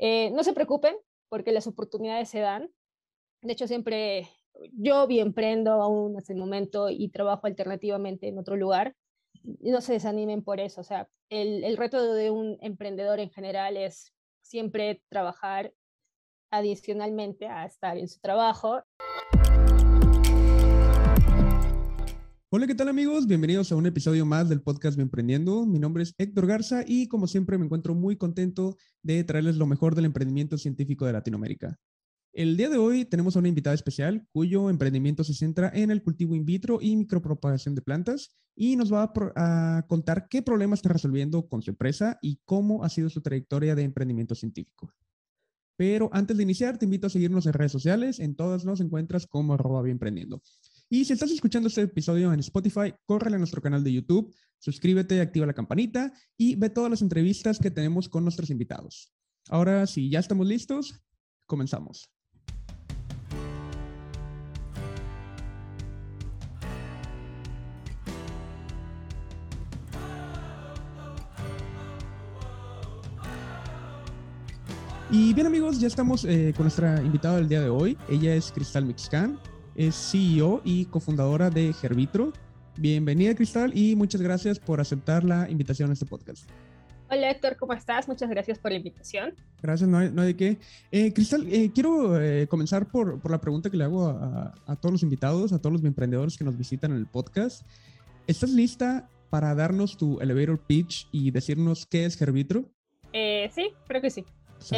Eh, no se preocupen porque las oportunidades se dan. De hecho, siempre yo bien emprendo aún hasta el momento y trabajo alternativamente en otro lugar. No se desanimen por eso. O sea, el, el reto de un emprendedor en general es siempre trabajar adicionalmente a estar en su trabajo. Hola, ¿qué tal amigos? Bienvenidos a un episodio más del podcast Me Emprendiendo. Mi nombre es Héctor Garza y como siempre me encuentro muy contento de traerles lo mejor del emprendimiento científico de Latinoamérica. El día de hoy tenemos a una invitada especial cuyo emprendimiento se centra en el cultivo in vitro y micropropagación de plantas y nos va a, contar qué problemas está resolviendo con su empresa y cómo ha sido su trayectoria de emprendimiento científico. Pero antes de iniciar, te invito a seguirnos en redes sociales. En todas nos encuentras como arroba emprendiendo. Y si estás escuchando este episodio en Spotify, córrele a nuestro canal de YouTube, suscríbete, activa la campanita y ve todas las entrevistas que tenemos con nuestros invitados. Ahora, si ya estamos listos, comenzamos. Y bien amigos, ya estamos eh, con nuestra invitada del día de hoy. Ella es Cristal Mixcan es CEO y cofundadora de Gervitro. Bienvenida, Cristal, y muchas gracias por aceptar la invitación a este podcast. Hola, Héctor, ¿cómo estás? Muchas gracias por la invitación. Gracias, no hay, no hay de qué. Eh, Cristal, eh, quiero eh, comenzar por, por, la pregunta que le hago a, a, todos los invitados, a todos los emprendedores que nos visitan en el podcast. ¿Estás lista para darnos tu elevator pitch y decirnos qué es Gervitro? sí, creo que sí. sí.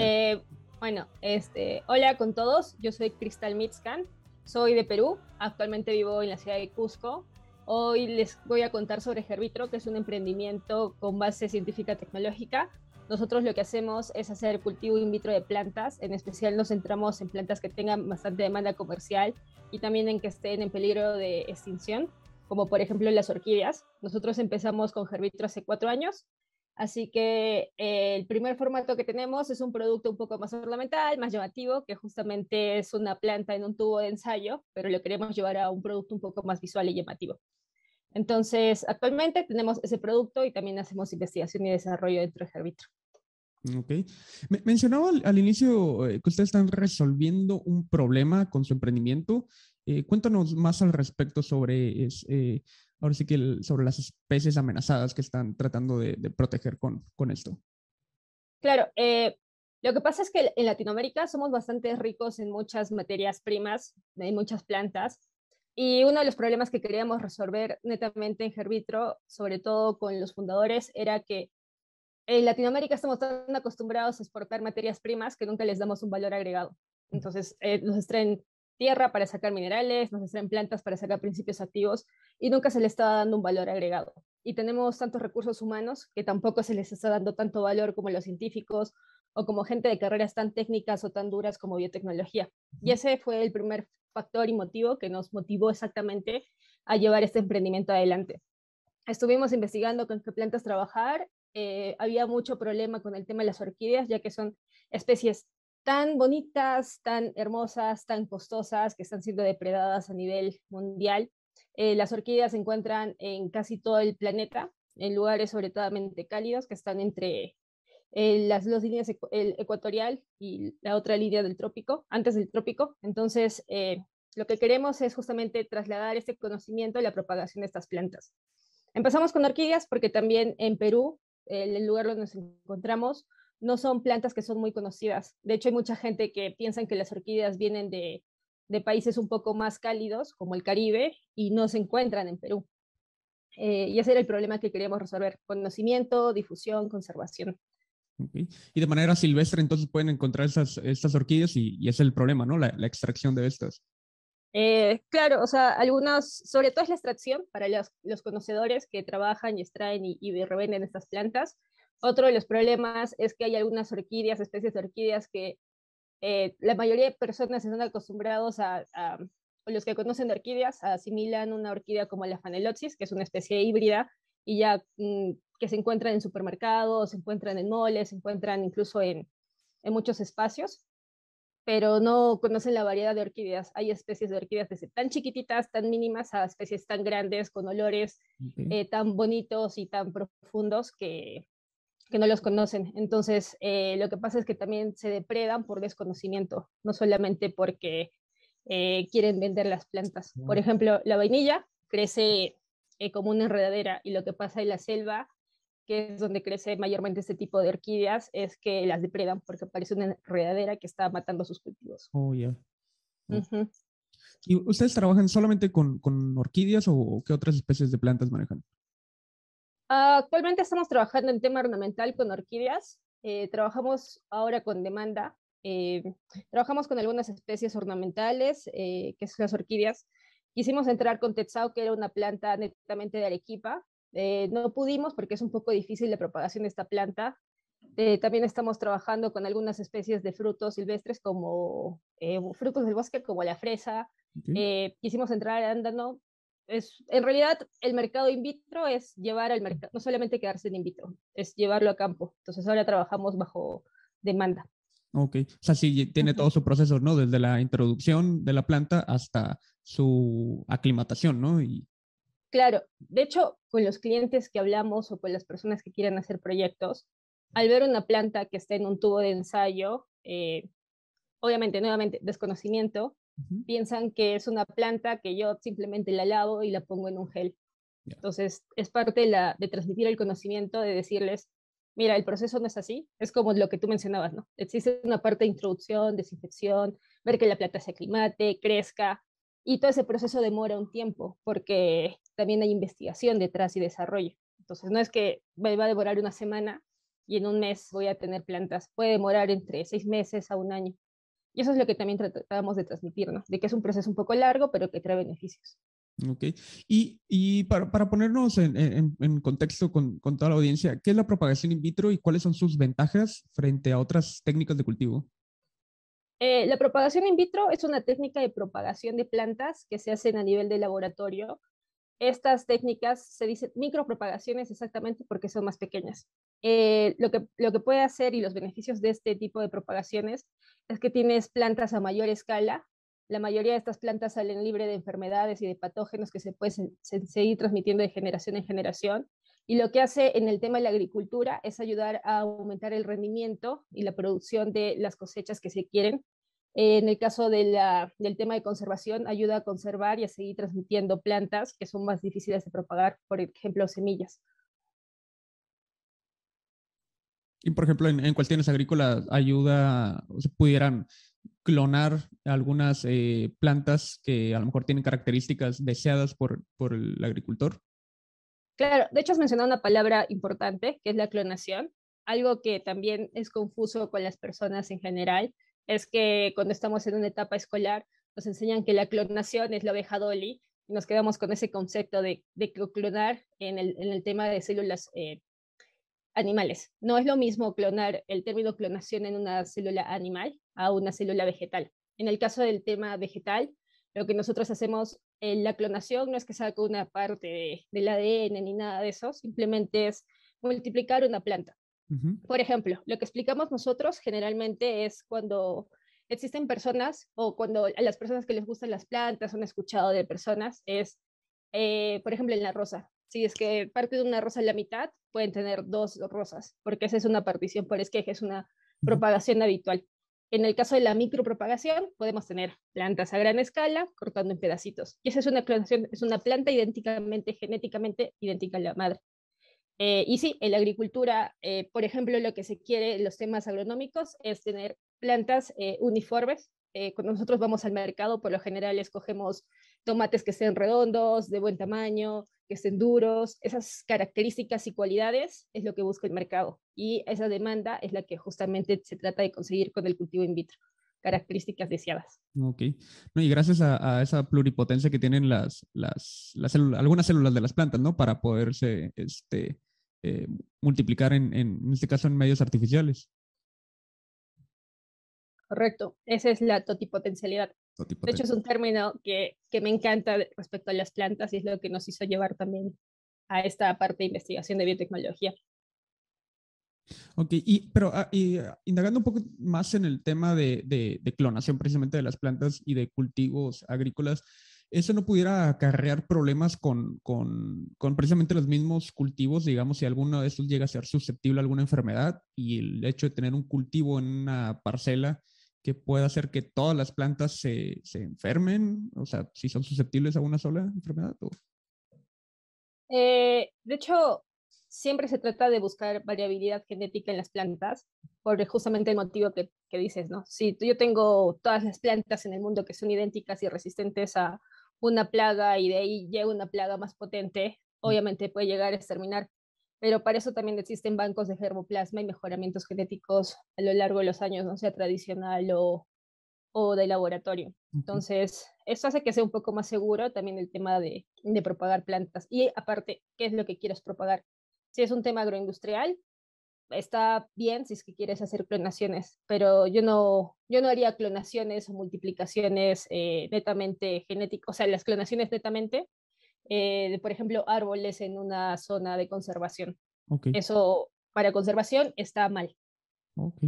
bueno, este, hola con todos, yo soy Cristal Mitzkan, soy de Perú, actualmente vivo en la ciudad de Cusco. Hoy les voy a contar sobre Gervitro, que es un emprendimiento con base científica tecnológica. Nosotros lo que hacemos es hacer cultivo in vitro de plantas, en especial nos centramos en plantas que tengan bastante demanda comercial y también en que estén en peligro de extinción, como por ejemplo las orquídeas. Nosotros empezamos con Gervitro hace cuatro años Así que eh, el primer formato que tenemos es un producto un poco más ornamental, más llamativo, que justamente es una planta en un tubo de ensayo, pero lo queremos llevar a un producto un poco más visual y llamativo. Entonces, actualmente tenemos ese producto y también hacemos investigación y desarrollo dentro de Herbitro. Ok. mencionaba al, al, inicio eh, que ustedes están resolviendo un problema con su emprendimiento. Eh, cuéntanos más al respecto sobre es, eh, ahora sí que el, sobre las especies amenazadas que están tratando de, de proteger con, con, esto. Claro, eh, lo que pasa es que en Latinoamérica somos bastante ricos en muchas materias primas, en muchas plantas, y uno de los problemas que queríamos resolver netamente en Gervitro, sobre todo con los fundadores, era que en Latinoamérica estamos tan acostumbrados a exportar materias primas que nunca les damos un valor agregado. Entonces, eh, nos extraen tierra para sacar minerales, nos extraen plantas para sacar principios activos y nunca se le está dando un valor agregado. Y tenemos tantos recursos humanos que tampoco se les está dando tanto valor como los científicos o como gente de carreras tan técnicas o tan duras como biotecnología. Y ese fue el primer factor y motivo que nos motivó exactamente a llevar este emprendimiento adelante. Estuvimos investigando con qué plantas trabajar. Eh, había mucho problema con el tema de las orquídeas, ya que son especies tan bonitas, tan hermosas, tan costosas, que están siendo depredadas a nivel mundial. Eh, las orquídeas se encuentran en casi todo el planeta, en lugares sobre cálidos, que están entre eh, las dos líneas, el ecuatorial y la otra línea del trópico, antes del trópico. Entonces, eh, lo que queremos es justamente trasladar este conocimiento a la propagación de estas plantas. Empezamos con orquídeas porque también en Perú, el lugar donde nos encontramos, no son plantas que son muy conocidas. De hecho, hay mucha gente que piensa que las orquídeas vienen de, de países un poco más cálidos, como el Caribe, y no se encuentran en Perú. Eh, y ese era el problema que queríamos resolver, conocimiento, difusión, conservación. Okay. Y de manera silvestre, entonces pueden encontrar esas, estas orquídeas y, y, es el problema, ¿no? La, la extracción de estas. Eh, claro, o sea, algunos, sobre todo es la extracción para los, los conocedores que trabajan y extraen y, y revenden estas plantas. Otro de los problemas es que hay algunas orquídeas, especies de orquídeas que eh, la mayoría de personas están acostumbrados a, a, los que conocen de orquídeas, asimilan una orquídea como la Phaneloxis, que es una especie híbrida, y ya mmm, que se encuentran en supermercados, se encuentran en moles, se encuentran incluso en, en muchos espacios, pero no conocen la variedad de orquídeas. Hay especies de orquídeas desde tan chiquititas, tan mínimas, a especies tan grandes, con olores okay. eh, tan bonitos y tan profundos que que no los conocen. Entonces, eh, lo que pasa es que también se depredan por desconocimiento, no solamente porque eh, quieren vender las plantas. Por ejemplo, la vainilla crece eh, como una enredadera y lo que pasa en la selva, que es donde crece mayormente este tipo de orquídeas, es que las depredan porque parece una enredadera que está matando sus cultivos. Oh, ya. Oh. ¿Y ustedes trabajan solamente con, con orquídeas o qué otras especies de plantas manejan? Actualmente estamos trabajando en tema ornamental con orquídeas. Eh, trabajamos ahora con demanda. Eh, trabajamos con algunas especies ornamentales, eh, que son las orquídeas. Quisimos entrar con Tetzao, que era una planta netamente de Arequipa. no pudimos porque es un poco difícil la propagación de esta planta. también estamos trabajando con algunas especies de frutos silvestres como frutos del bosque, como la fresa. quisimos entrar al ándano, es, en realidad el mercado in vitro es llevar al mercado, no solamente quedarse en in vitro, es llevarlo a campo. Entonces ahora trabajamos bajo demanda. Ok, o sea, sí tiene todo su proceso, ¿no? Desde la introducción de la planta hasta su aclimatación, ¿no? Y... Claro, de hecho, con los clientes que hablamos o con las personas que quieren hacer proyectos, al ver una planta que está en un tubo de ensayo, eh, obviamente, nuevamente, desconocimiento, piensan que es una planta que yo simplemente la lavo y la pongo en un gel. Entonces, es parte de, la, de transmitir el conocimiento, de decirles, mira, el proceso no es así, es como lo que tú mencionabas, ¿no? Existe una parte de introducción, desinfección, ver que la planta se aclimate, crezca, y todo ese proceso demora un tiempo, porque también hay investigación detrás y desarrollo. Entonces, no es que va a demorar una semana y en un mes voy a tener plantas, puede demorar entre seis meses a un año. Y eso es lo que también tratamos de transmitirnos, de que es un proceso un poco largo, pero que trae beneficios. Ok. Y, y para, para, ponernos en, en, en contexto con, con, toda la audiencia, ¿qué es la propagación in vitro y cuáles son sus ventajas frente a otras técnicas de cultivo? Eh, la propagación in vitro es una técnica de propagación de plantas que se hacen a nivel de laboratorio. Estas técnicas se dicen micropropagaciones exactamente porque son más pequeñas. Eh, lo, que, lo que puede hacer y los beneficios de este tipo de propagaciones es que tienes plantas a mayor escala. La mayoría de estas plantas salen libre de enfermedades y de patógenos que se pueden seguir transmitiendo de generación en generación. Y lo que hace en el tema de la agricultura es ayudar a aumentar el rendimiento y la producción de las cosechas que se quieren. En el caso de la, del tema de conservación, ayuda a conservar y a seguir transmitiendo plantas que son más difíciles de propagar, por ejemplo, semillas. Y por ejemplo, en, cuestiones agrícolas ayuda, o se pudieran clonar algunas eh, plantas que a lo mejor tienen características deseadas por, por el agricultor. Claro, de hecho has mencionado una palabra importante, que es la clonación. Algo que también es confuso con las personas en general, es que cuando estamos en una etapa escolar nos enseñan que la clonación es la oveja Dolly y nos quedamos con ese concepto de, de clonar en el, en el tema de células eh, animales. No es lo mismo clonar el término clonación en una célula animal a una célula vegetal. En el caso del tema vegetal, lo que nosotros hacemos en la clonación no es que saque una parte del ADN ni nada de eso, simplemente es multiplicar una planta. Por ejemplo, lo que explicamos nosotros generalmente es cuando existen personas o cuando a las personas que les gustan las plantas han escuchado de personas, es, eh, por ejemplo, en la rosa. Si es que parte de una rosa en la mitad, pueden tener dos rosas, porque esa es una partición por esqueje, es una propagación habitual. En el caso de la micropropagación, podemos tener plantas a gran escala cortando en pedacitos. Y esa es una clonación, es una planta idénticamente, genéticamente idéntica a la madre. Eh, y sí, en la agricultura, eh, por ejemplo, lo que se quiere los temas agronómicos es tener plantas eh, uniformes. cuando nosotros vamos al mercado, por lo general escogemos tomates que estén redondos, de buen tamaño, que estén duros. Esas características y cualidades es lo que busca el mercado. Y esa demanda es la que justamente se trata de conseguir con el cultivo in vitro características deseadas. Ok. y gracias a, esa pluripotencia que tienen las, las, algunas células de las plantas, ¿no? Para poderse este, eh, multiplicar en, en, este caso en medios artificiales. Correcto, esa es la totipotencialidad. De hecho, es un término que, que, me encanta respecto a las plantas y es lo que nos hizo llevar también a esta parte de investigación de biotecnología. Ok, y, pero ah, y, ah, indagando un poco más en el tema de, de, clonación precisamente de las plantas y de cultivos agrícolas, eso no pudiera acarrear problemas con, con, con, precisamente los mismos cultivos, digamos, si alguno de estos llega a ser susceptible a alguna enfermedad y el hecho de tener un cultivo en una parcela que pueda hacer que todas las plantas se, se enfermen, o sea, si son susceptibles a una sola enfermedad. O... Eh, de hecho, siempre se trata de buscar variabilidad genética en las plantas, por justamente el motivo que, que dices, ¿no? Si yo tengo todas las plantas en el mundo que son idénticas y resistentes a una plaga y de ahí llega una plaga más potente, obviamente puede llegar a exterminar. Pero para eso también existen bancos de germoplasma y mejoramientos genéticos a lo largo de los años, no sea tradicional o, o de laboratorio. Entonces, eso hace que sea un poco más seguro también el tema de, de propagar plantas. Y aparte, ¿qué es lo que quieres propagar? Si es un tema agroindustrial, está bien si es que quieres hacer clonaciones, pero yo no, yo no haría clonaciones o multiplicaciones eh, netamente genéticas, o sea, las clonaciones netamente, eh, de, por ejemplo, árboles en una zona de conservación. Eso para conservación está mal. Ok.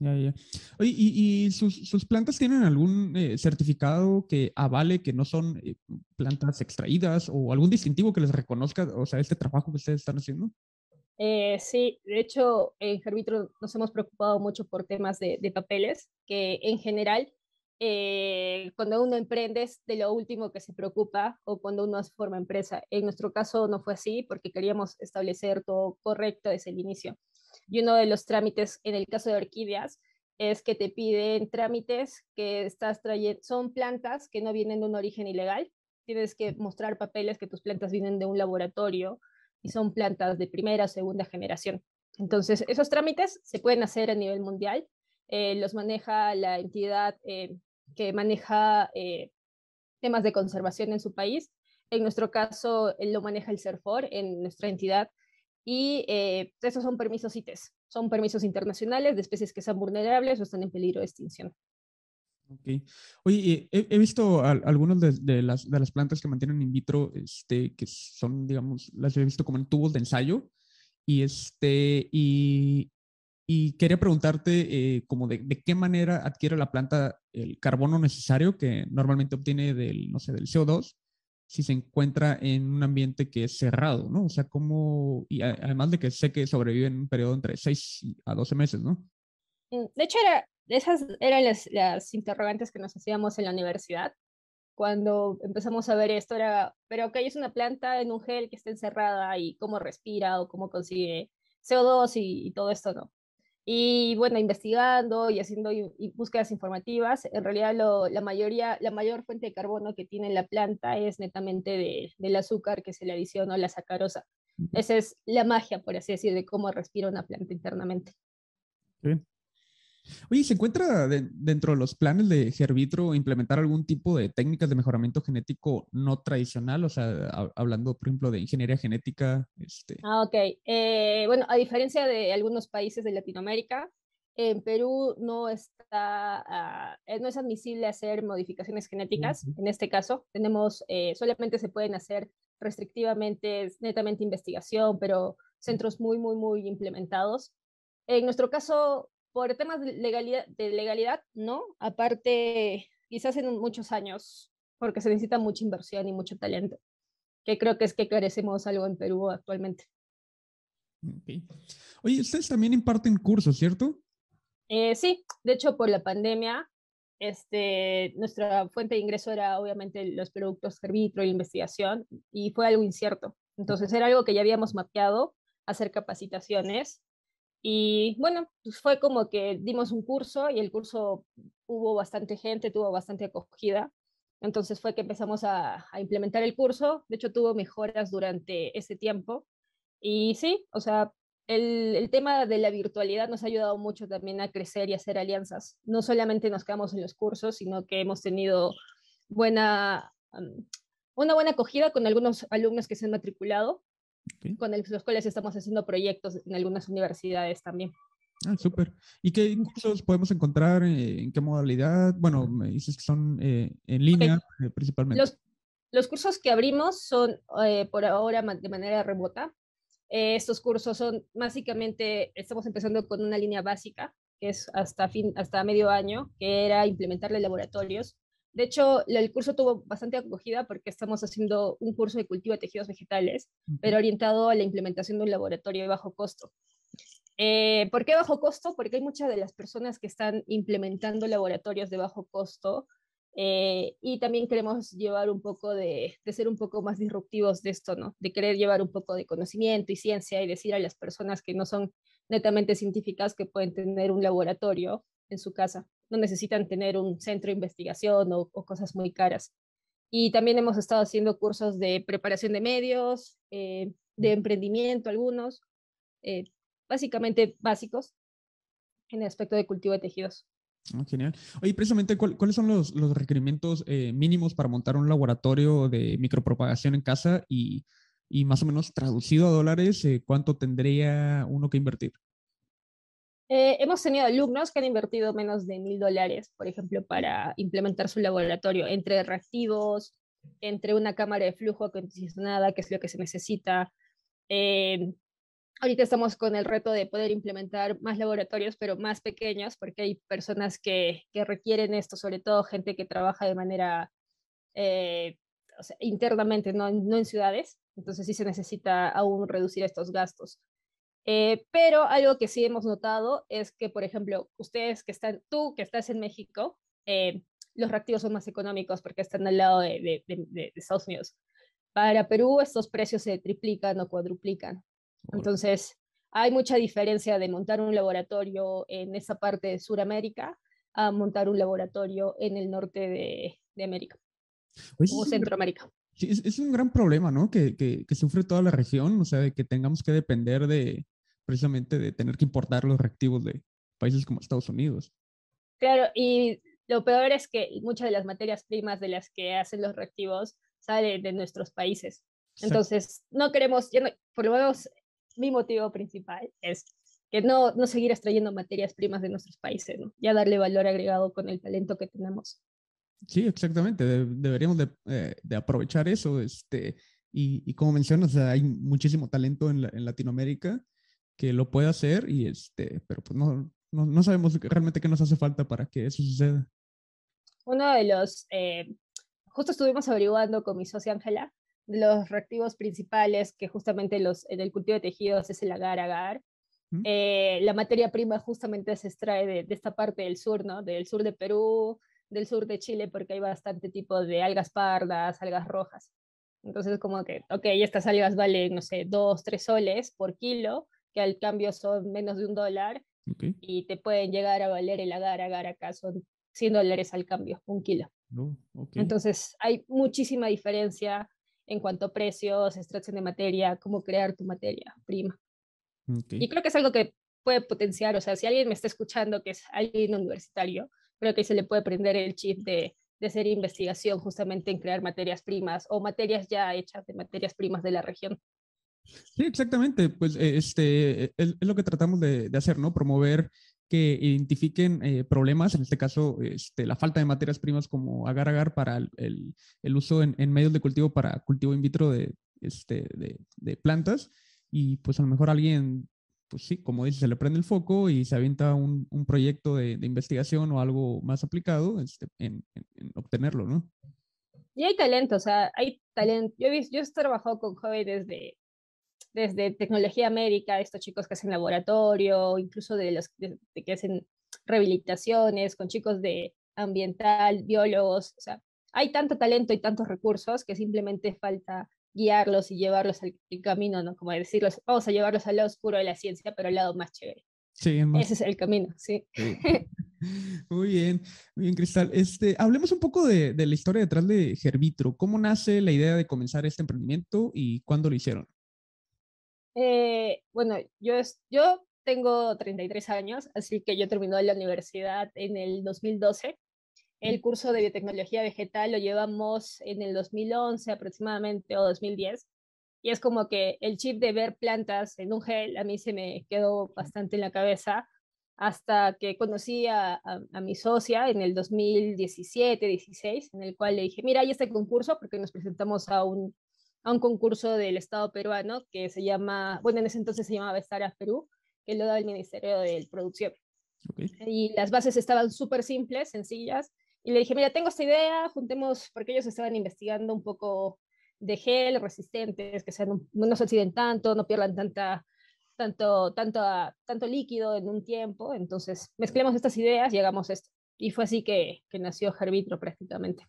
Ya, ya. Oye, ¿y, y sus, sus, plantas tienen algún eh, certificado que avale que no son plantas extraídas o algún distintivo que les reconozca, o sea, este trabajo que ustedes están haciendo? Eh, sí, de hecho, en Gerbitro nos hemos preocupado mucho por temas de, papeles, que en general, eh, cuando uno emprende es de lo último que se preocupa o cuando uno forma empresa. En nuestro caso no fue así porque queríamos establecer todo correcto desde el inicio. Y uno de los trámites, en el caso de orquídeas, es que te piden trámites que estás trayendo, son plantas que no vienen de un origen ilegal. Tienes que mostrar papeles que tus plantas vienen de un laboratorio y son plantas de primera o segunda generación. Entonces, esos trámites se pueden hacer a nivel mundial. Eh, los maneja la entidad eh, que maneja eh, temas de conservación en su país. En nuestro caso, lo maneja el CERFOR en nuestra entidad. Y esos son permisos CITES. Son permisos internacionales de especies que sean vulnerables o están en peligro de extinción. Ok. Oye, he, visto algunas de, las, de las plantas que mantienen in vitro, este, que son, digamos, las he visto como en tubos de ensayo. Y, este, y, y quería preguntarte eh, como de, de, qué manera adquiere la planta el carbono necesario que normalmente obtiene del, no sé, del CO2 si se encuentra en un ambiente que es cerrado, ¿no? O sea, cómo, y además de que sé que sobrevive en un periodo entre 6 a 12 meses, ¿no? Mm, de hecho, era, esas eran las, las, interrogantes que nos hacíamos en la universidad. Cuando empezamos a ver esto era, pero ok, es una planta en un gel que está encerrada y cómo respira o cómo consigue CO2 y, todo esto, ¿no? Y bueno, investigando y haciendo búsquedas informativas, en realidad lo, la mayoría, la mayor fuente de carbono que tiene la planta es netamente de, del azúcar que se le adiciona la sacarosa. Esa es la magia, por así decir, de cómo respira una planta internamente. Sí. Oye, ¿se encuentra dentro de los planes de Gerbitro implementar algún tipo de técnicas de mejoramiento genético no tradicional? O sea, hablando, por ejemplo, de ingeniería genética. Este... Ah, ok. Eh, bueno, a diferencia de algunos países de Latinoamérica, en Perú no está, ah, eh, no es admisible hacer modificaciones genéticas. En este caso, tenemos, eh, solamente se pueden hacer restrictivamente, netamente investigación, pero centros muy, muy, muy implementados. En nuestro caso, por temas de legalidad, de legalidad, no. Aparte, quizás en muchos años, porque se necesita mucha inversión y mucho talento, que creo que es que carecemos algo en Perú actualmente. Oye, ustedes también imparten cursos, ¿cierto? Eh, sí, de hecho, por la pandemia, este, nuestra fuente de ingreso era obviamente los productos servitro y la investigación, y fue algo incierto. Entonces era algo que ya habíamos mapeado, hacer capacitaciones y bueno, pues fue como que dimos un curso y el curso hubo bastante gente, tuvo bastante acogida. Entonces fue que empezamos a, implementar el curso. De hecho, tuvo mejoras durante ese tiempo. Y sí, o sea, el, el, tema de la virtualidad nos ha ayudado mucho también a crecer y hacer alianzas. No solamente nos quedamos en los cursos, sino que hemos tenido buena, una buena acogida con algunos alumnos que se han matriculado con los cuales estamos haciendo proyectos en algunas universidades también. Ah, súper. ¿Y qué cursos podemos encontrar? Eh, ¿En qué modalidad? Bueno, me dices que son eh, en línea eh, principalmente. Los, los, cursos que abrimos son por ahora de manera remota. estos cursos son básicamente, estamos empezando con una línea básica, que es hasta, fin, hasta medio año, que era implementarle laboratorios De hecho, el curso tuvo bastante acogida porque estamos haciendo un curso de cultivo de tejidos vegetales, pero orientado a la implementación de un laboratorio de bajo costo. Eh, ¿Por qué bajo costo? Porque hay muchas de las personas que están implementando laboratorios de bajo costo eh, y también queremos llevar un poco de, de, ser un poco más disruptivos de esto, ¿no? De querer llevar un poco de conocimiento y ciencia y decir a las personas que no son netamente científicas que pueden tener un laboratorio en su casa. No necesitan tener un centro de investigación o, cosas muy caras. Y también hemos estado haciendo cursos de preparación de medios, eh, de emprendimiento algunos, eh, básicamente básicos en el aspecto de cultivo de tejidos. Ah, genial. Oye, precisamente, ¿cuáles son los, los requerimientos eh, mínimos para montar un laboratorio de micropropagación en casa y, y más o menos traducido a dólares, eh, cuánto tendría uno que invertir? Eh, hemos tenido alumnos que han invertido menos de mil dólares, por ejemplo, para implementar su laboratorio entre reactivos, entre una cámara de flujo acondicionada, que es lo que se necesita, Ahorita estamos con el reto de poder implementar más laboratorios, pero más pequeños, porque hay personas que, que requieren esto, sobre todo gente que trabaja de manera eh, internamente, no, no, en ciudades. Entonces sí se necesita aún reducir estos gastos. Eh, pero algo que sí hemos notado es que, por ejemplo, ustedes que están, tú que estás en México, eh, los reactivos son más económicos porque están al lado de, de, de, de Estados Unidos. Para Perú estos precios se triplican o cuadruplican. Entonces, hay mucha diferencia de montar un laboratorio en esa parte de Sudamérica a montar un laboratorio en el norte de, América o Centroamérica. Sí, es, un gran problema, ¿no? Que, que, que, sufre toda la región, o sea, de que tengamos que depender de precisamente de tener que importar los reactivos de países como Estados Unidos. Claro, y lo peor es que muchas de las materias primas de las que hacen los reactivos salen de nuestros países. Entonces, no queremos, por lo menos mi motivo principal es que no, no seguir extrayendo materias primas de nuestros países, ¿no? ya darle valor agregado con el talento que tenemos. Sí, exactamente. deberíamos de, eh, de, aprovechar eso. Este, y, y como mencionas, hay muchísimo talento en, en, Latinoamérica que lo puede hacer, y este, pero pues no, no, no, sabemos realmente qué nos hace falta para que eso suceda. Uno de los, eh, justo estuvimos averiguando con mi socia Ángela, los reactivos principales, que justamente los, en el cultivo de tejidos es el agar-agar. Eh, la materia prima justamente se extrae de, de, esta parte del sur, ¿no? Del sur de Perú, del sur de Chile, porque hay bastante tipo de algas pardas, algas rojas. Entonces, como que, ok, estas algas valen, no sé, dos, tres soles por kilo, que al cambio son menos de un dólar, y te pueden llegar a valer el agar-agar acá, son 100 dólares al cambio, un kilo. No, Entonces, hay muchísima diferencia en cuanto a precios, extracción de materia, cómo crear tu materia prima. Y creo que es algo que puede potenciar, o sea, si alguien me está escuchando que es alguien universitario, creo que se le puede prender el chip de, de hacer investigación justamente en crear materias primas o materias ya hechas de materias primas de la región. Sí, exactamente. Pues este es, lo que tratamos de, de, hacer, ¿no? Promover que identifiquen eh, problemas, en este caso este, la falta de materias primas como agar-agar para el, el, uso en, en, medios de cultivo para cultivo in vitro de, este, de, de, plantas y pues a lo mejor alguien, pues sí, como dice, se le prende el foco y se avienta un, un proyecto de, investigación o algo más aplicado este, en, en, obtenerlo, ¿no? Y hay talento, o sea, hay talento. Yo he, yo he trabajado con jóvenes de desde tecnología médica, estos chicos que hacen laboratorio, incluso de los que hacen rehabilitaciones, con chicos de ambiental, biólogos, o sea, hay tanto talento y tantos recursos que simplemente falta guiarlos y llevarlos al, camino, ¿no? Como decirlos, vamos a llevarlos al lado oscuro de la ciencia, pero al lado más chévere. Sí, Ese es el camino, sí. Muy bien, muy bien, Cristal. Este, hablemos un poco de, de, la historia detrás de Gerbitro. ¿Cómo nace la idea de comenzar este emprendimiento y cuándo lo hicieron? Eh, bueno, yo, yo tengo 33 años, así que yo terminé la universidad en el 2012. El curso de biotecnología vegetal lo llevamos en el 2011 aproximadamente o 2010. Y es como que el chip de ver plantas en un gel a mí se me quedó bastante en la cabeza hasta que conocí a, a, a mi socia en el 2017-16, en el cual le dije, mira, hay este concurso porque nos presentamos a un a un concurso del Estado peruano que se llama, bueno, en ese entonces se llamaba Estaras Perú, que lo da el Ministerio de Producción. Y las bases estaban súper simples, sencillas, Y le dije, mira, tengo esta idea, juntemos, porque ellos estaban investigando un poco de gel resistentes, que sean, no se oxiden tanto, no pierdan tanta, tanto, tanto, tanto líquido en un tiempo. Entonces, mezclemos estas ideas y hagamos esto. Y fue así que, que nació Herbitro prácticamente.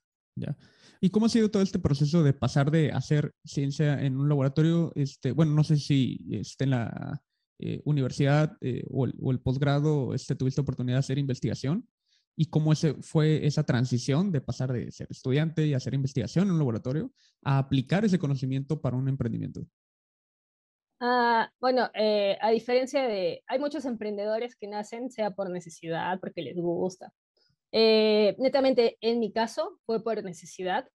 ¿Y cómo ha sido todo este proceso de pasar de hacer ciencia en un laboratorio? Este, bueno, no sé si este, en la eh, universidad eh, o el, el posgrado este, tuviste oportunidad de hacer investigación y cómo ese, fue esa transición de pasar de ser estudiante y hacer investigación en un laboratorio a aplicar ese conocimiento para un emprendimiento. Ah, bueno, eh, a diferencia de, hay muchos emprendedores que nacen sea por necesidad, porque les gusta. Eh, netamente, en mi caso, fue por necesidad,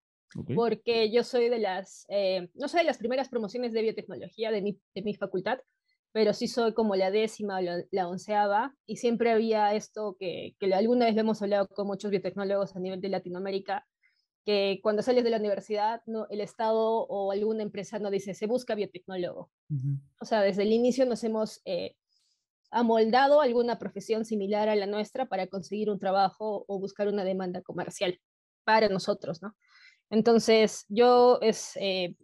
porque yo soy de las, eh, no soy de las primeras promociones de biotecnología de mi, de mi facultad, pero sí soy como la décima o la, onceava, y siempre había esto que, que alguna vez lo hemos hablado con muchos biotecnólogos a nivel de Latinoamérica, que cuando sales de la universidad, no, el Estado o alguna empresa no dice, se busca biotecnólogo. O sea, desde el inicio nos hemos eh, amoldado alguna profesión similar a la nuestra para conseguir un trabajo o buscar una demanda comercial para nosotros, ¿no? Entonces, yo es, eh,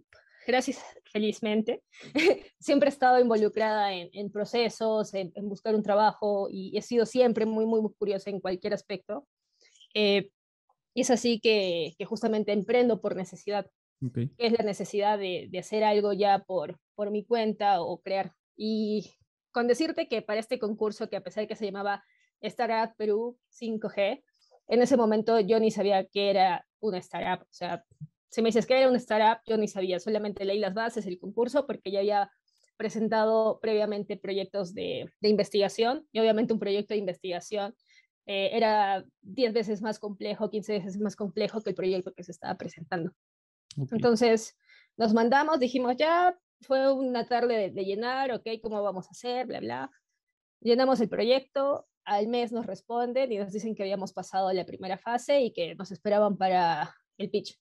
gracias felizmente, siempre he estado involucrada en, procesos, en, buscar un trabajo y he sido siempre muy, muy, muy curiosa en cualquier aspecto. Eh, y es así que, que, justamente emprendo por necesidad, que es la necesidad de, de, hacer algo ya por, por mi cuenta o crear. Y con decirte que para este concurso, que a pesar de que se llamaba Startup Perú 5G, en ese momento yo ni sabía que era una startup, o sea, si me dices que era una startup, yo ni sabía, solamente leí las bases, el concurso, porque ya había presentado previamente proyectos de, de investigación y obviamente un proyecto de investigación eh, era 10 veces más complejo, 15 veces más complejo que el proyecto que se estaba presentando. Entonces nos mandamos, dijimos ya, fue una tarde de, llenar, ok, ¿cómo vamos a hacer? Bla, bla. Llenamos el proyecto, al mes nos responden y nos dicen que habíamos pasado la primera fase y que nos esperaban para el pitch.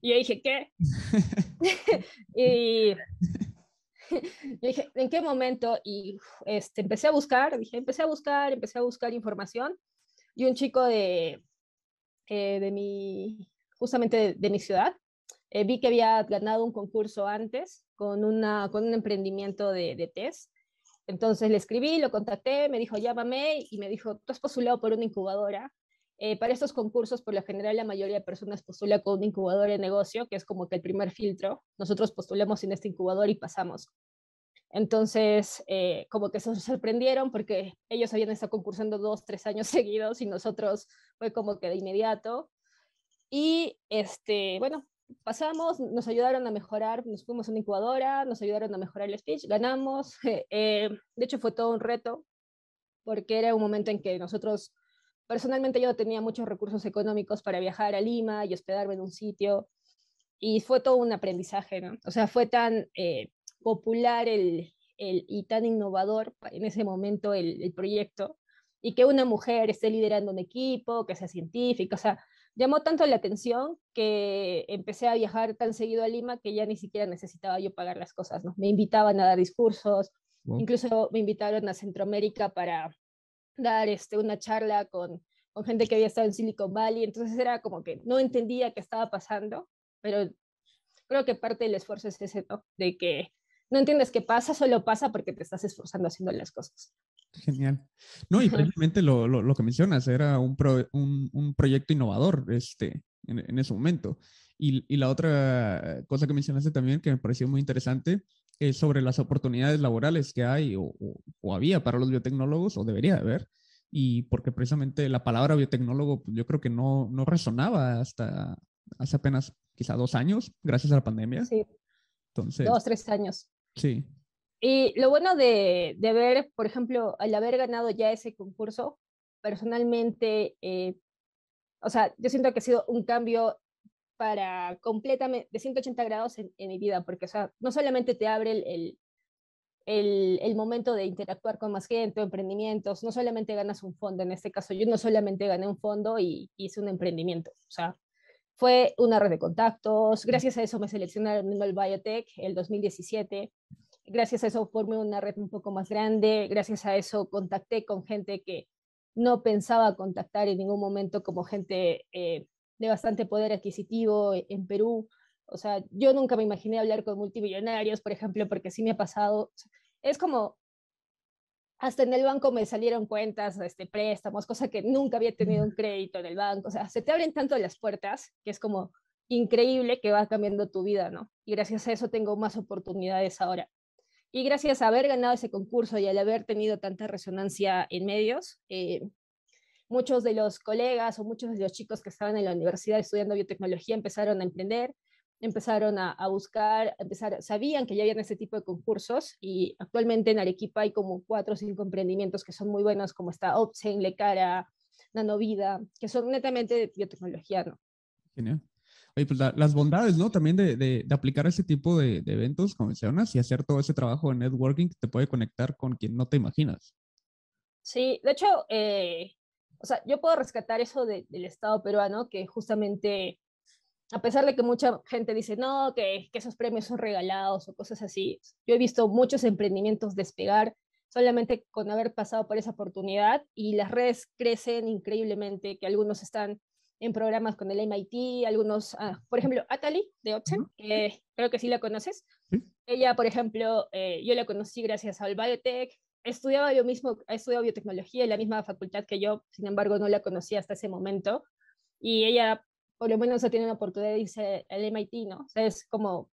Y yo dije, ¿qué? y yo dije, ¿en qué momento? Y este, empecé a buscar, dije, empecé a buscar, empecé a buscar información. Y un chico de, eh, de mi, justamente de, mi ciudad, eh, vi que había ganado un concurso antes con, una, con un emprendimiento de, de test. Entonces le escribí, lo contacté, me dijo, llámame y me dijo, tú has postulado por una incubadora eh, para estos concursos, por lo general, la mayoría de personas postula con un incubador de negocio, que es como que el primer filtro. Nosotros postulamos en este incubador y pasamos. Entonces, eh, como que se sorprendieron porque ellos habían estado concursando dos, tres años seguidos y nosotros fue como que de inmediato. Y, este, bueno, pasamos, nos ayudaron a mejorar, nos fuimos a una incubadora, nos ayudaron a mejorar el speech, ganamos. Eh, de hecho, fue todo un reto porque era un momento en que nosotros Personalmente yo tenía muchos recursos económicos para viajar a Lima y hospedarme en un sitio y fue todo un aprendizaje, ¿no? O sea, fue tan eh, popular el, el, y tan innovador en ese momento el, el, proyecto y que una mujer esté liderando un equipo, que sea científica, o sea, llamó tanto la atención que empecé a viajar tan seguido a Lima que ya ni siquiera necesitaba yo pagar las cosas, ¿no? Me invitaban a dar discursos, incluso me invitaron a Centroamérica para dar este, una charla con, con gente que había estado en Silicon Valley, entonces era como que no entendía qué estaba pasando, pero creo que parte del esfuerzo es ese, ¿no? De que no entiendes qué pasa, solo pasa porque te estás esforzando haciendo las cosas. Genial. No, y precisamente lo, lo, lo, que mencionas era un, pro, un, un, proyecto innovador este, en, en ese momento. Y, y, la otra cosa que mencionaste también que me pareció muy interesante eh, sobre las oportunidades laborales que hay o, o, había para los biotecnólogos, o debería haber, y porque precisamente la palabra biotecnólogo pues, yo creo que no, no resonaba hasta hace apenas quizá dos años, gracias a la pandemia. Sí. Entonces, dos, tres años. Sí. Y lo bueno de, de ver, por ejemplo, al haber ganado ya ese concurso, personalmente, eh, o sea, yo siento que ha sido un cambio para completamente, de 180 grados en, mi vida, porque, o sea, no solamente te abre el, el, el, el, momento de interactuar con más gente, emprendimientos, no solamente ganas un fondo, en este caso yo no solamente gané un fondo y hice un emprendimiento, o sea, fue una red de contactos, gracias a eso me seleccionaron en el Biotech el 2017, gracias a eso formé una red un poco más grande, gracias a eso contacté con gente que no pensaba contactar en ningún momento como gente eh, de bastante poder adquisitivo en Perú. O sea, yo nunca me imaginé hablar con multimillonarios, por ejemplo, porque sí me ha pasado. Es como, hasta en el banco me salieron cuentas, este, préstamos, cosa que nunca había tenido un crédito en el banco. O sea, se te abren tanto las puertas que es como increíble que va cambiando tu vida, ¿no? Y gracias a eso tengo más oportunidades ahora. Y gracias a haber ganado ese concurso y al haber tenido tanta resonancia en medios, eh, muchos de los colegas o muchos de los chicos que estaban en la universidad estudiando biotecnología empezaron a emprender, empezaron a, buscar, empezar, sabían que ya habían ese tipo de concursos y actualmente en Arequipa hay como cuatro o cinco emprendimientos que son muy buenos, como está Opsen, Lecara, Nanovida, que son netamente de biotecnología, ¿no? Genial. Oye, pues las bondades, ¿no? También de, de, aplicar ese tipo de, de, eventos, como mencionas, y hacer todo ese trabajo de networking que te puede conectar con quien no te imaginas. Sí, de hecho, eh, o sea, yo puedo rescatar eso del Estado peruano, que justamente, a pesar de que mucha gente dice, no, que, que esos premios son regalados o cosas así, yo he visto muchos emprendimientos despegar solamente con haber pasado por esa oportunidad y las redes crecen increíblemente, que algunos están en programas con el MIT, algunos, ah, por ejemplo, Atali de Otzen, que creo que sí la conoces. Ella, por ejemplo, eh, yo la conocí gracias al Biotech, estudiaba yo mismo, ha estudiado biotecnología en la misma facultad que yo, sin embargo no la conocía hasta ese momento, y ella por lo menos ha tenido una oportunidad de irse al MIT, ¿no? O sea, es como,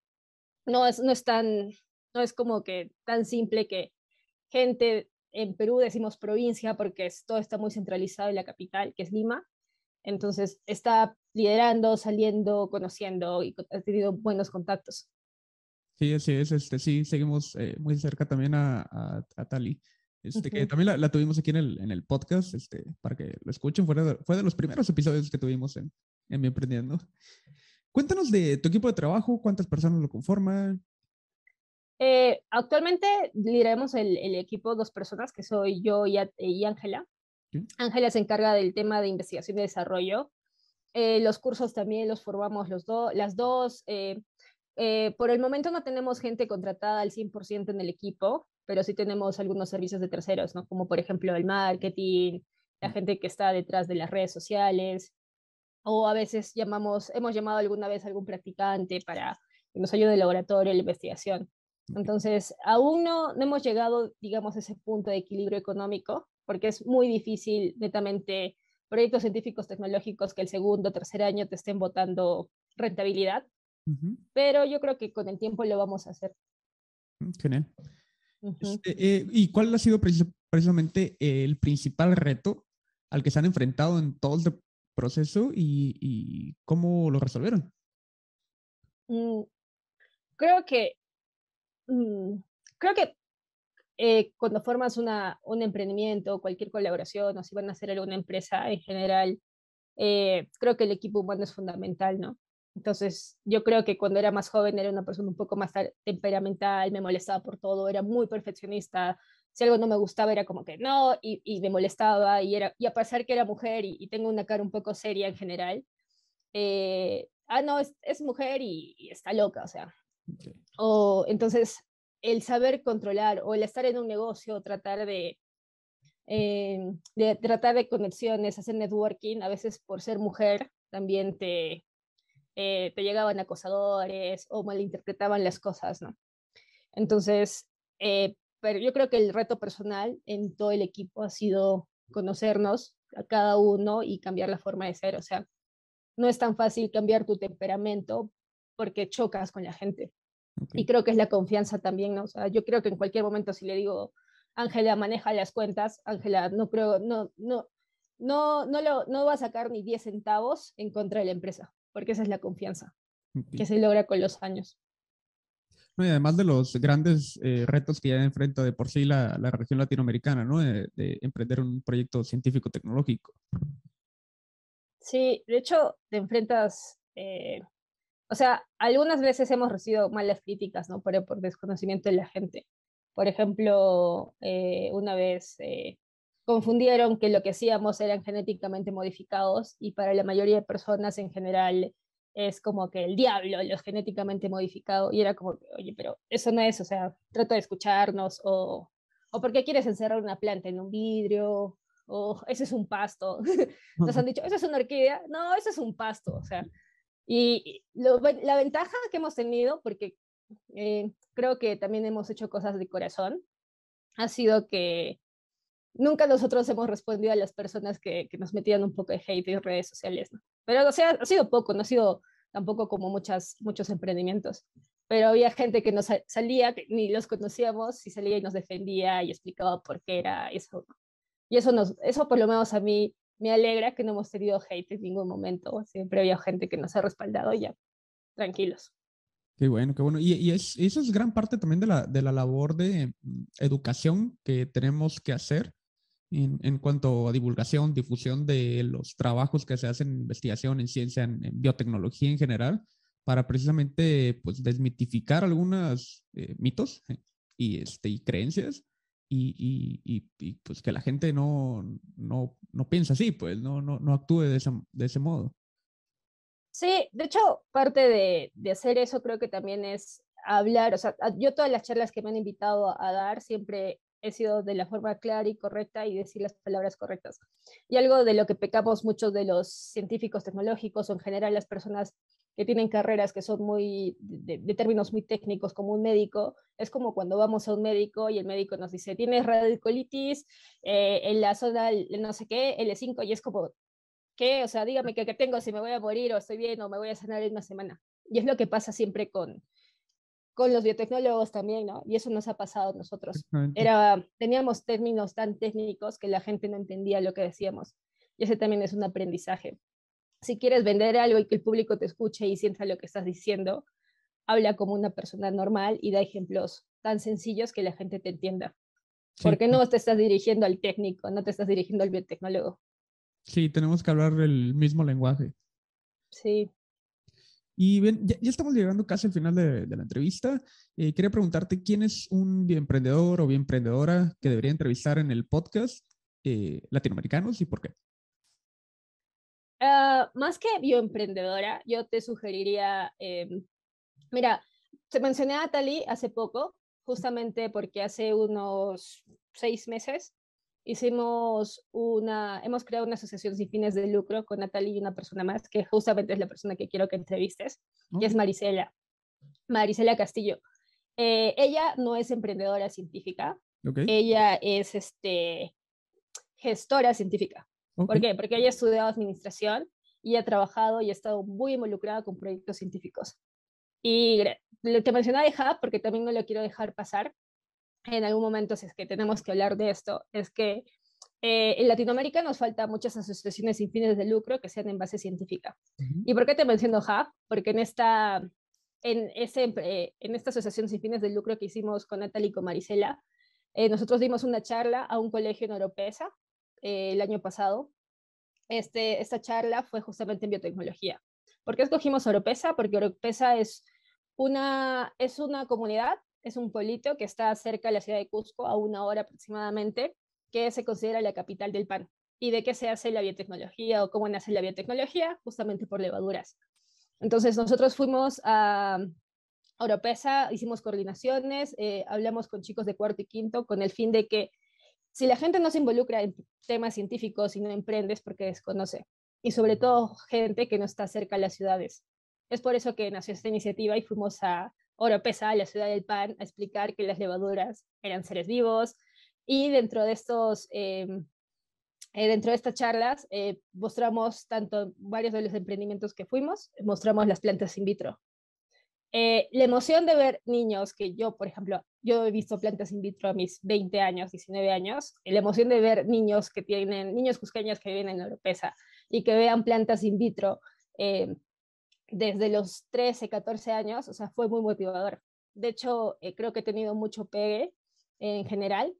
no es, no es tan, no es como que tan simple que gente en Perú decimos provincia porque todo está muy centralizado en la capital, que es Lima, entonces está liderando, saliendo, conociendo y ha tenido buenos contactos. Sí, así es. Este, sí, seguimos eh, muy cerca también a, a, Tali. Este, que también la, tuvimos aquí en el, en el podcast, este, para que lo escuchen. Fue de, fue de los primeros episodios que tuvimos en, en Mi Emprendiendo. Cuéntanos de tu equipo de trabajo, cuántas personas lo conforman. Eh, actualmente lideramos el, el, equipo dos personas, que soy yo y Ángela. Ángela se encarga del tema de investigación y desarrollo. Eh, los cursos también los formamos los dos, las dos. Eh, eh, por el momento no tenemos gente contratada al 100% en el equipo, pero sí tenemos algunos servicios de terceros, ¿no? Como por ejemplo el marketing, la gente que está detrás de las redes sociales, o a veces llamamos, hemos llamado alguna vez a algún practicante para que nos ayude en el laboratorio, en la investigación. Entonces, aún no, no hemos llegado, digamos, a ese punto de equilibrio económico, porque es muy difícil, netamente, proyectos científicos tecnológicos que el segundo o tercer año te estén votando rentabilidad, pero yo creo que con el tiempo lo vamos a hacer. Mm, genial. Este, eh, ¿Y cuál ha sido precisamente el principal reto al que se han enfrentado en todo este proceso y, cómo lo resolvieron? Mm, creo que mm, creo que eh, cuando formas una, un emprendimiento, cualquier colaboración, o si van a hacer alguna empresa en general, eh, creo que el equipo humano es fundamental, ¿no? Entonces, yo creo que cuando era más joven era una persona un poco más temperamental, me molestaba por todo, era muy perfeccionista. Si algo no me gustaba era como que no, y, y me molestaba, y, era, y a pesar que era mujer y, tengo una cara un poco seria en general, eh, ah, no, es, es mujer y, está loca, o sea. O entonces, el saber controlar o el estar en un negocio, tratar de, eh, de tratar de conexiones, hacer networking, a veces por ser mujer también te, eh, te llegaban acosadores o malinterpretaban las cosas, ¿no? Entonces, eh, pero yo creo que el reto personal en todo el equipo ha sido conocernos a cada uno y cambiar la forma de ser, o sea, no es tan fácil cambiar tu temperamento porque chocas con la gente. Y creo que es la confianza también, ¿no? O sea, yo creo que en cualquier momento si le digo, Ángela maneja las cuentas, Ángela no creo, no, no, no, no, lo, no va a sacar ni 10 centavos en contra de la empresa, porque esa es la confianza que se logra con los años. y además de los grandes eh, retos que ya enfrenta de por sí la, la región latinoamericana, ¿no? De, emprender un proyecto científico-tecnológico. Sí, de hecho, te enfrentas eh, o sea, algunas veces hemos recibido malas críticas, ¿no? Por, por desconocimiento de la gente. Por ejemplo, eh, una vez eh, confundieron que lo que hacíamos eran genéticamente modificados y para la mayoría de personas en general es como que el diablo, los genéticamente modificados, y era como, oye, pero eso no es, o sea, trata de escucharnos, o, o por qué quieres encerrar una planta en un vidrio, o, ese es un pasto. Nos han dicho, esa es una orquídea, no, ese es un pasto, o sea. Y la ventaja que hemos tenido, porque eh, creo que también hemos hecho cosas de corazón, ha sido que nunca nosotros hemos respondido a las personas que, nos metían un poco de hate en redes sociales. Pero o ha sido poco, no ha sido tampoco como muchas, muchos emprendimientos. Pero había gente que nos salía, ni los conocíamos, y salía y nos defendía y explicaba por qué era eso. Y eso, nos, eso por lo menos a mí me alegra que no hemos tenido hate en ningún momento. Siempre había gente que nos ha respaldado ya, tranquilos. Qué bueno, qué bueno. Y, y es, eso es gran parte también de la, de la labor de mm, educación que tenemos que hacer en, en, cuanto a divulgación, difusión de los trabajos que se hacen en investigación, en ciencia, en, biotecnología en general, para precisamente pues, desmitificar algunos eh, mitos eh, y, este, y creencias y, y, y, pues que la gente no, no, no piensa así, pues no, no, no actúe de, esa, de ese modo. Sí, de hecho, parte de, de, hacer eso creo que también es hablar, o sea, yo todas las charlas que me han invitado a, dar siempre he sido de la forma clara y correcta y decir las palabras correctas. Y algo de lo que pecamos muchos de los científicos tecnológicos o en general las personas que tienen carreras que son muy de, de, términos muy técnicos como un médico, es como cuando vamos a un médico y el médico nos dice, tienes radicolitis eh, en la zona, no sé qué, L5, y es como, ¿qué? O sea, dígame qué tengo, si me voy a morir o estoy bien o me voy a sanar en una semana. Y es lo que pasa siempre con, con los biotecnólogos también, ¿no? Y eso nos ha pasado a nosotros. Era, teníamos términos tan técnicos que la gente no entendía lo que decíamos. Y ese también es un aprendizaje si quieres vender algo y que el público te escuche y sienta lo que estás diciendo, habla como una persona normal y da ejemplos tan sencillos que la gente te entienda. Porque no te estás dirigiendo al técnico, no te estás dirigiendo al biotecnólogo. Sí, tenemos que hablar el mismo lenguaje. Sí. Y bien, ya, estamos llegando casi al final de, la entrevista. Eh, quería preguntarte quién es un emprendedor o emprendedora que debería entrevistar en el podcast eh, latinoamericanos y por qué. Uh, más que bioemprendedora, yo te sugeriría, eh, mira, te mencioné a Tali hace poco, justamente porque hace unos seis meses hicimos una, hemos creado una asociación sin fines de lucro con Natalie y una persona más, que justamente es la persona que quiero que entrevistes, que es Marisela, Marisela Castillo. Eh, ella no es emprendedora científica, okay. ella es este, gestora científica. ¿Por qué? Porque ella ha estudiado administración y ha trabajado y ha estado muy involucrada con proyectos científicos. Y te mencionaba de Hub, porque también no lo quiero dejar pasar en algún momento, si es que tenemos que hablar de esto, es que eh, en Latinoamérica nos falta muchas asociaciones sin fines de lucro que sean en base científica. ¿Y por qué te menciono Hub? Porque en esta, en, ese, eh, en esta asociación sin fines de lucro que hicimos con Natalie y con Marisela, eh, nosotros dimos una charla a un colegio en Oropesa eh, el año pasado. Este, esta charla fue justamente en biotecnología. ¿Por qué escogimos Oropesa? Porque Oropesa es una, es una comunidad, es un pueblito que está cerca de la ciudad de Cusco, a una hora aproximadamente, que se considera la capital del pan. ¿Y de qué se hace la biotecnología o cómo nace la biotecnología? Justamente por levaduras. Entonces nosotros fuimos a Oropesa, hicimos coordinaciones, eh, hablamos con chicos de cuarto y quinto con el fin de que si la gente no se involucra en temas científicos y no emprende es porque desconoce. Y sobre todo gente que no está cerca de las ciudades. Es por eso que nació esta iniciativa y fuimos a Oropesa, la ciudad del pan, a explicar que las levaduras eran seres vivos. Y dentro de estos, em, eh, dentro de estas charlas, eh, mostramos tanto varios de los emprendimientos que fuimos, mostramos las plantas in vitro, eh, la emoción de ver niños, que yo, por ejemplo, yo he visto plantas in vitro a mis 20 años, 19 años, la emoción de ver niños que tienen, niños cusqueños que viven en Europeza y que vean plantas in vitro eh, desde los 13, 14 años, o sea, fue muy motivador. De hecho, eh, creo que he tenido mucho pegue en general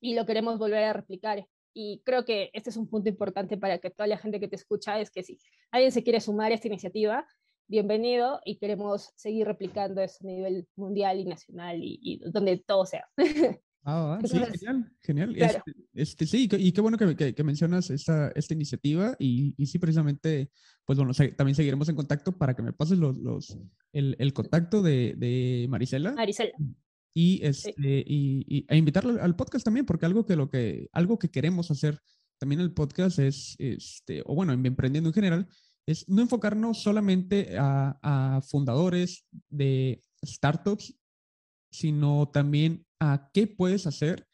y lo queremos volver a replicar. Y creo que este es un punto importante para que toda la gente que te escucha es que si alguien se quiere sumar a esta iniciativa, bienvenido y queremos seguir replicando eso a nivel mundial y nacional y, donde todo sea. Ah, sí, genial, genial. Este, este, sí, y qué bueno que, que, mencionas esta, esta iniciativa y, y, sí, precisamente, pues bueno, también seguiremos en contacto para que me pases los, los el, el, contacto de, de Marisela. Marisela. Y, este, y, y, a invitarlo al podcast también, porque algo que, lo que, algo que queremos hacer también el podcast es, este, o bueno, en emprendiendo en general, es no enfocarnos solamente a, fundadores de startups, sino también a qué puedes hacer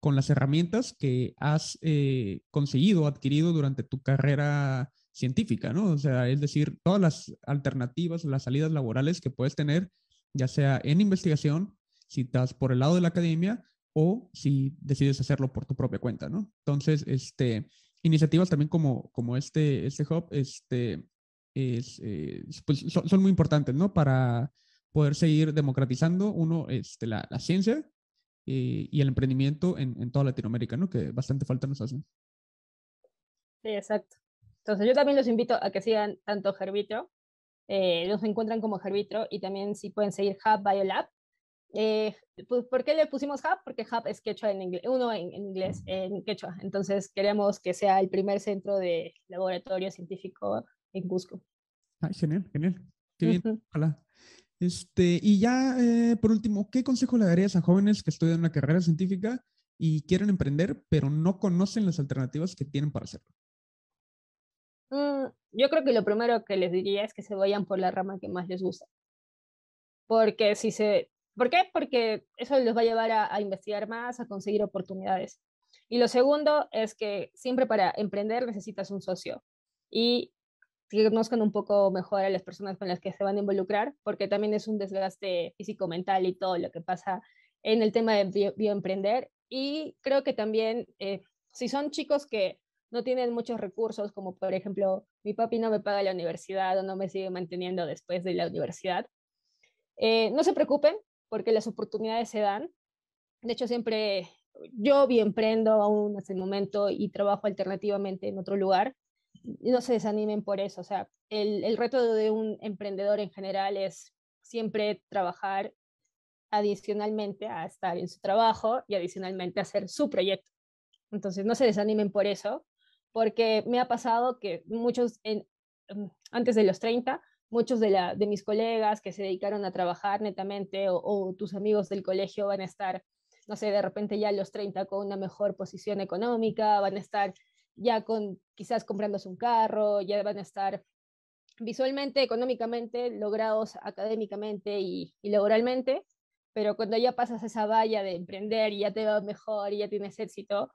con las herramientas que has eh, conseguido, adquirido durante tu carrera científica, ¿no? O sea, es decir, todas las alternativas, las salidas laborales que puedes tener, ya sea en investigación, si estás por el lado de la academia o si decides hacerlo por tu propia cuenta, ¿no? Entonces, este, iniciativas también como, como este, este hub, este, es, eh, pues son, muy importantes, ¿no? Para poder seguir democratizando, uno, este, la, la ciencia eh, y el emprendimiento en, en, toda Latinoamérica, ¿no? Que bastante falta nos hacen. Sí, exacto. Entonces yo también los invito a que sigan tanto Herbitro, eh, los encuentran como Herbitro y también si pueden seguir Hub Biolab, eh, pues, ¿Por qué le pusimos Hub? Porque Hub es quechua en inglés, uno en, inglés, en quechua. Entonces queremos que sea el primer centro de laboratorio científico en Cusco. Ay, genial, genial. Qué bien, ojalá. Este, y ya, eh, por último, ¿qué consejo le darías a jóvenes que estudian una carrera científica y quieren emprender, pero no conocen las alternativas que tienen para hacerlo? Mm, yo creo que lo primero que les diría es que se vayan por la rama que más les gusta. Porque si se ¿Por qué? Porque eso les va a llevar a, investigar más, a conseguir oportunidades. Y lo segundo es que siempre para emprender necesitas un socio y que conozcan un poco mejor a las personas con las que se van a involucrar, porque también es un desgaste físico-mental y todo lo que pasa en el tema de bioemprender. Y creo que también, eh, si son chicos que no tienen muchos recursos, como por ejemplo, mi papi no me paga la universidad o no me sigue manteniendo después de la universidad, eh, no se preocupen, porque las oportunidades se dan. De hecho, siempre yo bien emprendo aún hasta el momento y trabajo alternativamente en otro lugar. No se desanimen por eso. O sea, el, el reto de un emprendedor en general es siempre trabajar adicionalmente a estar en su trabajo y adicionalmente a hacer su proyecto. Entonces, no se desanimen por eso, porque me ha pasado que muchos en, antes de los 30 muchos de, la, de mis colegas que se dedicaron a trabajar netamente o, tus amigos del colegio van a estar, no sé, de repente ya a los 30 con una mejor posición económica, van a estar ya con quizás comprándose un carro, ya van a estar visualmente, económicamente, logrados académicamente y, laboralmente, pero cuando ya pasas esa valla de emprender y ya te va mejor y ya tienes éxito,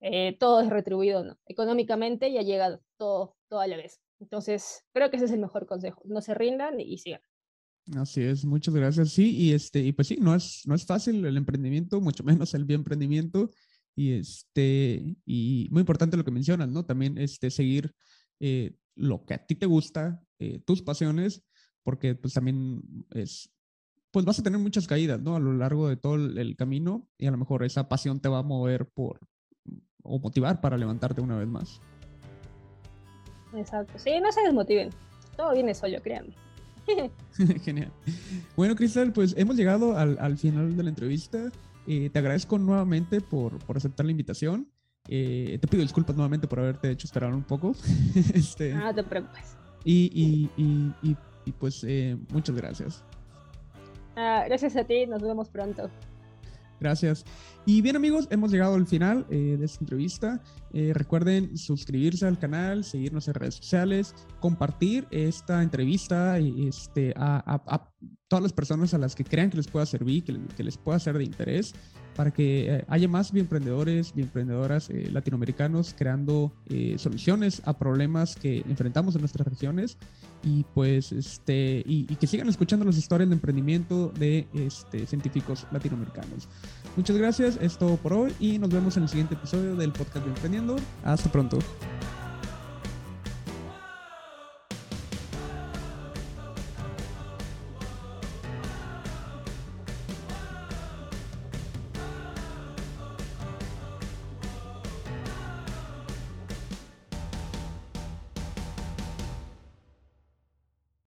eh, todo es retribuido, ¿no? Económicamente ya llega todo, todo a la vez. Entonces, creo que ese es el mejor consejo. No se rindan y sigan. Así es, muchas gracias. Sí, y este, y pues sí, no es, no es fácil el emprendimiento, mucho menos el bioemprendimiento. Y este, y muy importante lo que mencionas, ¿no? También este, seguir eh, lo que a ti te gusta, eh, tus pasiones, porque pues también es, pues vas a tener muchas caídas, ¿no? A lo largo de todo el camino y a lo mejor esa pasión te va a mover por, o motivar para levantarte una vez más. Exacto. Sí, no se desmotiven. Todo viene solo, créanme. Genial. Bueno, Cristal, pues hemos llegado al, al final de la entrevista. Eh, te agradezco nuevamente por, por aceptar la invitación. Eh, te pido disculpas nuevamente por haberte hecho esperar un poco. este, no te preocupes. Y, y, y, y pues eh, muchas gracias. Ah, gracias a ti, nos vemos pronto. Gracias. Y bien amigos, hemos llegado al final eh, de esta entrevista. Eh, recuerden suscribirse al canal, seguirnos en redes sociales, compartir esta entrevista este, a, todas las personas a las que crean que les pueda servir, que, les pueda ser de interés, para que eh, haya más emprendedores y emprendedoras latinoamericanos creando soluciones a problemas que enfrentamos en nuestras regiones y pues este y, que sigan escuchando las historias de emprendimiento de este, científicos latinoamericanos. Muchas gracias, es todo por hoy y nos vemos en el siguiente episodio del podcast de Emprendiendo. Hasta pronto.